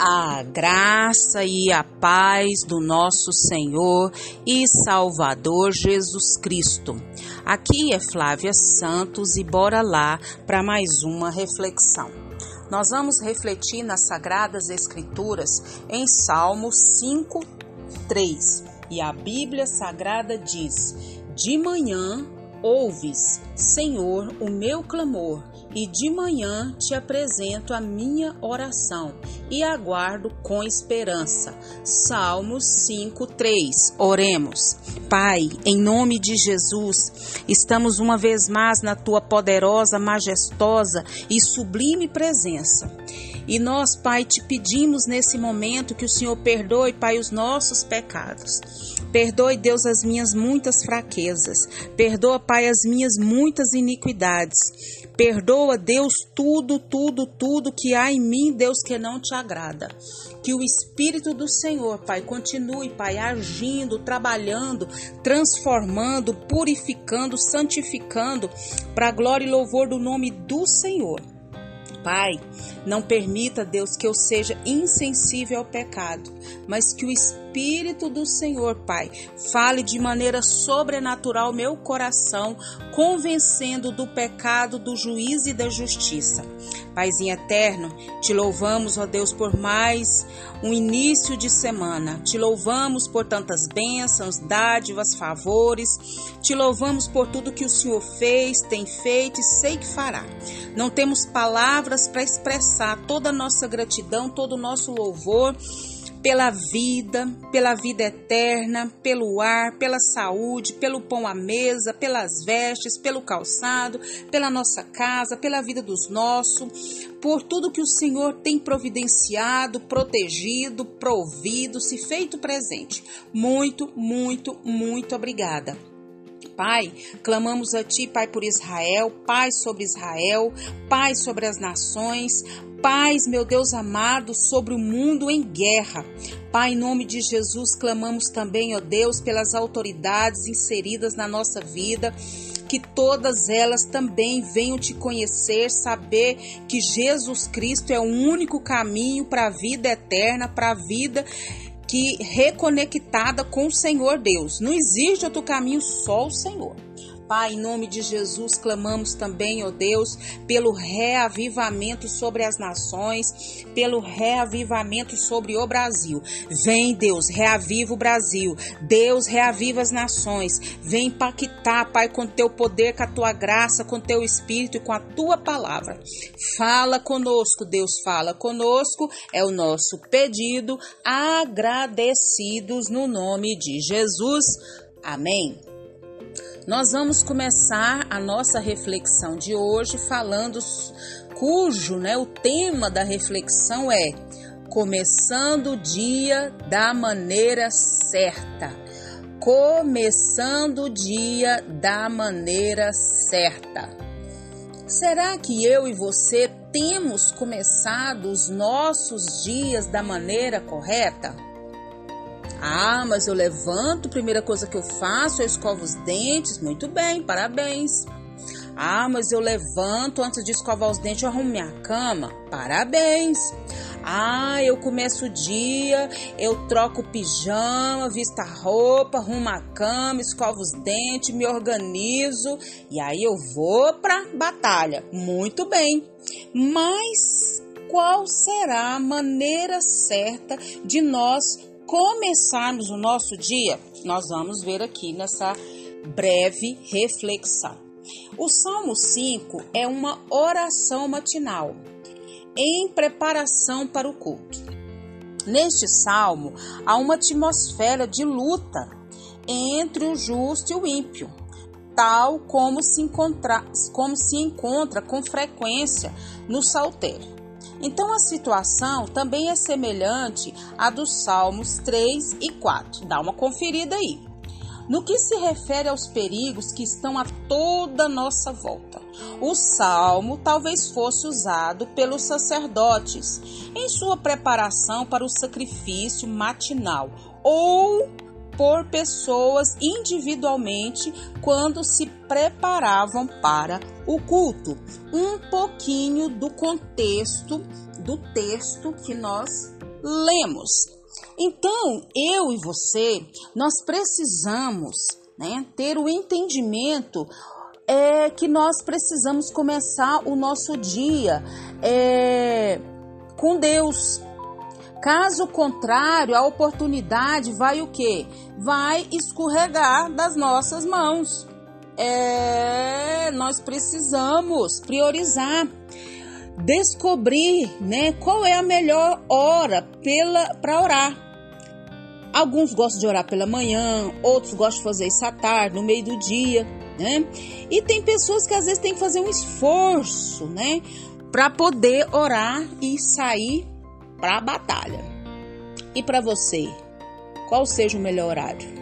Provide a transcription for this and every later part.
A graça e a paz do nosso Senhor e Salvador Jesus Cristo. Aqui é Flávia Santos e bora lá para mais uma reflexão. Nós vamos refletir nas Sagradas Escrituras em Salmo 5, 3. E a Bíblia Sagrada diz: De manhã ouves, Senhor, o meu clamor e de manhã te apresento a minha oração e aguardo com esperança. Salmos 5:3. Oremos. Pai, em nome de Jesus, estamos uma vez mais na tua poderosa, majestosa e sublime presença. E nós, Pai, te pedimos nesse momento que o Senhor perdoe, Pai, os nossos pecados. Perdoe, Deus, as minhas muitas fraquezas. Perdoa, Pai, as minhas muitas iniquidades. Perdoa, Deus, tudo, tudo, tudo que há em mim, Deus, que não te agrada. Que o Espírito do Senhor, Pai, continue, Pai, agindo, trabalhando, transformando, purificando, santificando, para glória e louvor do nome do Senhor. Pai, não permita, Deus, que eu seja insensível ao pecado, mas que o Espírito do Senhor, Pai, fale de maneira sobrenatural meu coração, convencendo do pecado, do juízo e da justiça. Paizinho eterno, te louvamos, ó Deus, por mais um início de semana. Te louvamos por tantas bênçãos, dádivas, favores. Te louvamos por tudo que o Senhor fez, tem feito e sei que fará. Não temos palavras para expressar toda a nossa gratidão, todo o nosso louvor pela vida, pela vida eterna, pelo ar, pela saúde, pelo pão à mesa, pelas vestes, pelo calçado, pela nossa casa, pela vida dos nossos, por tudo que o Senhor tem providenciado, protegido, provido, se feito presente. Muito, muito, muito obrigada. Pai, clamamos a Ti, Pai, por Israel, Pai sobre Israel, Pai sobre as nações, paz, meu Deus amado, sobre o mundo em guerra. Pai, em nome de Jesus, clamamos também, ó Deus, pelas autoridades inseridas na nossa vida que todas elas também venham te conhecer, saber que Jesus Cristo é o único caminho para a vida eterna, para a vida que reconectada com o Senhor Deus. Não existe outro caminho, só o Senhor. Pai, em nome de Jesus, clamamos também, ó Deus, pelo reavivamento sobre as nações, pelo reavivamento sobre o Brasil. Vem, Deus, reaviva o Brasil. Deus, reaviva as nações. Vem impactar, Pai, com teu poder, com a tua graça, com teu espírito e com a tua palavra. Fala conosco, Deus, fala conosco. É o nosso pedido, agradecidos no nome de Jesus. Amém. Nós vamos começar a nossa reflexão de hoje falando cujo, né, o tema da reflexão é começando o dia da maneira certa. Começando o dia da maneira certa. Será que eu e você temos começado os nossos dias da maneira correta? Ah, mas eu levanto, primeira coisa que eu faço, eu escovo os dentes. Muito bem, parabéns. Ah, mas eu levanto antes de escovar os dentes, eu arrumo minha cama. Parabéns. Ah, eu começo o dia, eu troco pijama, visto a roupa, arrumo a cama, escovo os dentes, me organizo e aí eu vou pra batalha. Muito bem. Mas qual será a maneira certa de nós começarmos o nosso dia, nós vamos ver aqui nessa breve reflexão. O Salmo 5 é uma oração matinal em preparação para o culto. Neste salmo há uma atmosfera de luta entre o justo e o ímpio, tal como se, encontra, como se encontra com frequência no saltério. Então a situação também é semelhante à dos Salmos 3 e 4. Dá uma conferida aí. No que se refere aos perigos que estão a toda nossa volta, o salmo talvez fosse usado pelos sacerdotes em sua preparação para o sacrifício matinal ou por pessoas individualmente quando se preparavam para o culto. Um pouquinho do contexto do texto que nós lemos. Então, eu e você, nós precisamos né, ter o entendimento é que nós precisamos começar o nosso dia é, com Deus. Caso contrário, a oportunidade vai o quê? Vai escorregar das nossas mãos. É, nós precisamos priorizar, descobrir, né, qual é a melhor hora pela para orar. Alguns gostam de orar pela manhã, outros gostam de fazer isso à tarde, no meio do dia né? E tem pessoas que às vezes têm que fazer um esforço, né, para poder orar e sair para a batalha. E para você, qual seja o melhor horário?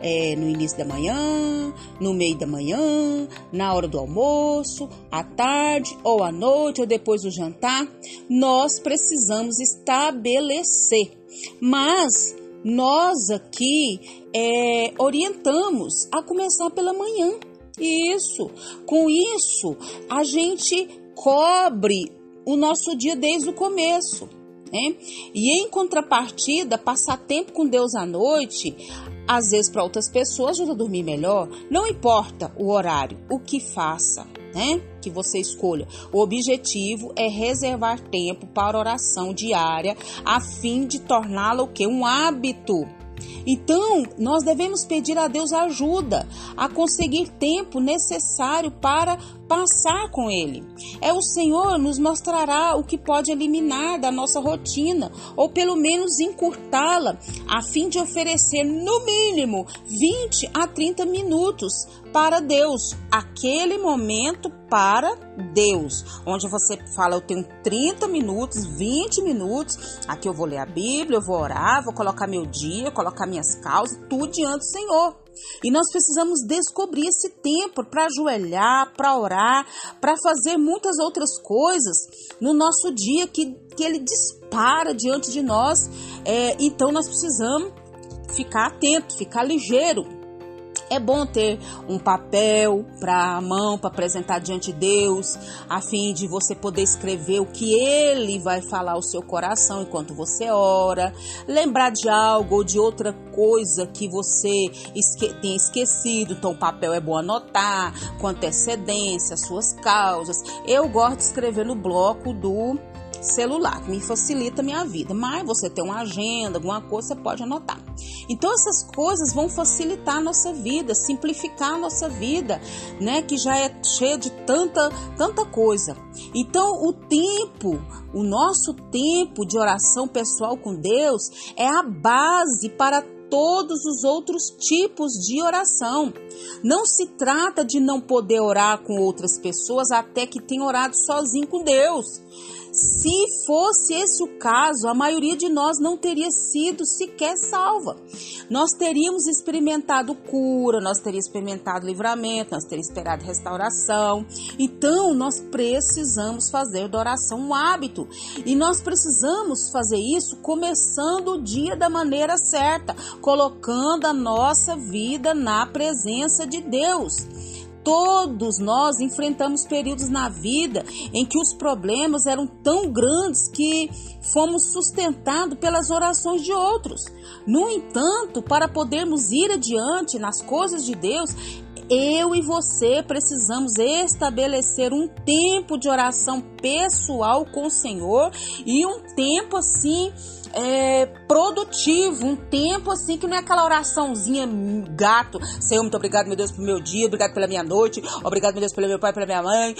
É no início da manhã, no meio da manhã, na hora do almoço, à tarde ou à noite ou depois do jantar, nós precisamos estabelecer. Mas nós aqui é, orientamos a começar pela manhã. Isso. Com isso, a gente cobre o nosso dia desde o começo. Né? E em contrapartida, passar tempo com Deus à noite, às vezes para outras pessoas ajuda a dormir melhor. Não importa o horário, o que faça né? Que você escolha. O objetivo é reservar tempo para oração diária a fim de torná-la o que? Um hábito. Então, nós devemos pedir a Deus ajuda a conseguir tempo necessário para passar com Ele. É o Senhor nos mostrará o que pode eliminar da nossa rotina, ou pelo menos encurtá-la, a fim de oferecer no mínimo 20 a 30 minutos para Deus, aquele momento para Deus, onde você fala, eu tenho 30 minutos, 20 minutos, aqui eu vou ler a Bíblia, eu vou orar, vou colocar meu dia, colocar minhas causas, tudo diante do Senhor. E nós precisamos descobrir esse tempo para ajoelhar, para orar, para fazer muitas outras coisas no nosso dia que, que ele dispara diante de nós. É, então nós precisamos ficar atento, ficar ligeiro é bom ter um papel para a mão para apresentar diante de Deus, a fim de você poder escrever o que ele vai falar ao seu coração enquanto você ora, lembrar de algo ou de outra coisa que você esque tem esquecido, então o papel é bom anotar com antecedência, suas causas. Eu gosto de escrever no bloco do celular, que me facilita a minha vida. Mas você tem uma agenda, alguma coisa, você pode anotar. Então essas coisas vão facilitar a nossa vida, simplificar a nossa vida, né, que já é cheia de tanta tanta coisa. Então o tempo, o nosso tempo de oração pessoal com Deus é a base para todos os outros tipos de oração. Não se trata de não poder orar com outras pessoas até que tenha orado sozinho com Deus. Se fosse esse o caso, a maioria de nós não teria sido sequer salva. Nós teríamos experimentado cura, nós teríamos experimentado livramento, nós teríamos esperado restauração. Então, nós precisamos fazer da oração um hábito. E nós precisamos fazer isso começando o dia da maneira certa, colocando a nossa vida na presença de Deus. Todos nós enfrentamos períodos na vida em que os problemas eram tão grandes que fomos sustentados pelas orações de outros. No entanto, para podermos ir adiante nas coisas de Deus, eu e você precisamos estabelecer um tempo de oração pessoal com o Senhor e um tempo assim é, produtivo, um tempo assim que não é aquela oraçãozinha gato. Senhor, muito obrigado, meu Deus, pelo meu dia, obrigado pela minha noite, obrigado, meu Deus, pelo meu pai, pela minha mãe.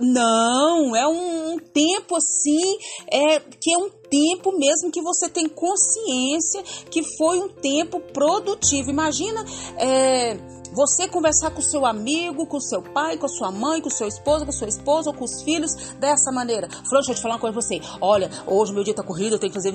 Não, é um, um tempo assim, é, que é um tempo mesmo que você tem consciência que foi um tempo produtivo. Imagina. É, você conversar com seu amigo, com seu pai, com a sua mãe, com seu esposo, com sua esposa ou com os filhos dessa maneira. Fulano, deixa eu te falar uma coisa pra você. Olha, hoje meu dia tá corrido, eu tenho que fazer.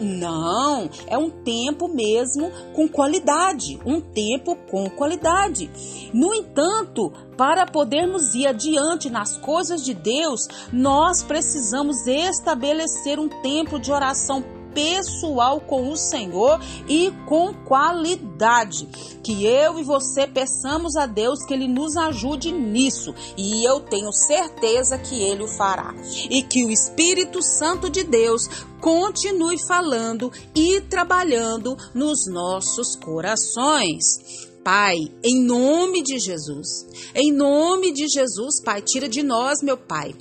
Não, é um tempo mesmo com qualidade. Um tempo com qualidade. No entanto, para podermos ir adiante nas coisas de Deus, nós precisamos estabelecer um tempo de oração pessoal com o Senhor e com qualidade. Que eu e você peçamos a Deus que Ele nos ajude nisso e eu tenho certeza que Ele o fará. E que o Espírito Santo de Deus continue falando e trabalhando nos nossos corações. Pai, em nome de Jesus, em nome de Jesus, Pai, tira de nós, meu Pai.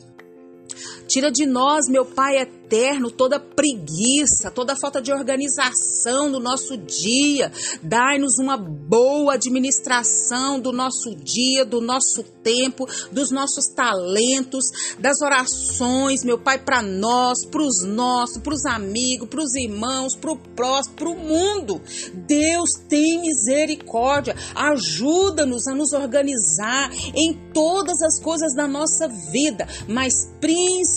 Tira de nós, meu Pai eterno, toda preguiça, toda falta de organização do nosso dia. Dai-nos uma boa administração do nosso dia, do nosso tempo, dos nossos talentos, das orações, meu Pai, para nós, para os nossos, para os amigos, para os irmãos, para o próximo, para o mundo. Deus tem misericórdia, ajuda-nos a nos organizar em todas as coisas da nossa vida, mas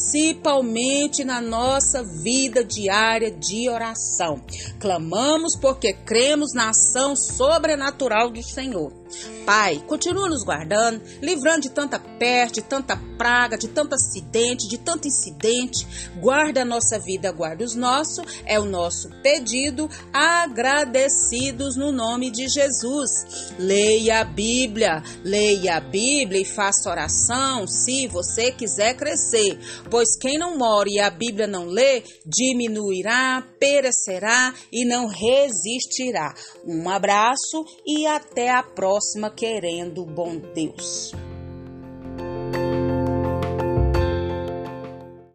principalmente na nossa vida diária de oração. Clamamos porque cremos na ação sobrenatural do Senhor. Pai, continua nos guardando, livrando de tanta peste, de tanta praga, de tanto acidente, de tanto incidente. Guarda a nossa vida, guarda os nossos. É o nosso pedido, agradecidos no nome de Jesus. Leia a Bíblia, leia a Bíblia e faça oração se você quiser crescer. Pois quem não mora e a Bíblia não lê, diminuirá, perecerá e não resistirá. Um abraço e até a próxima, querendo bom Deus.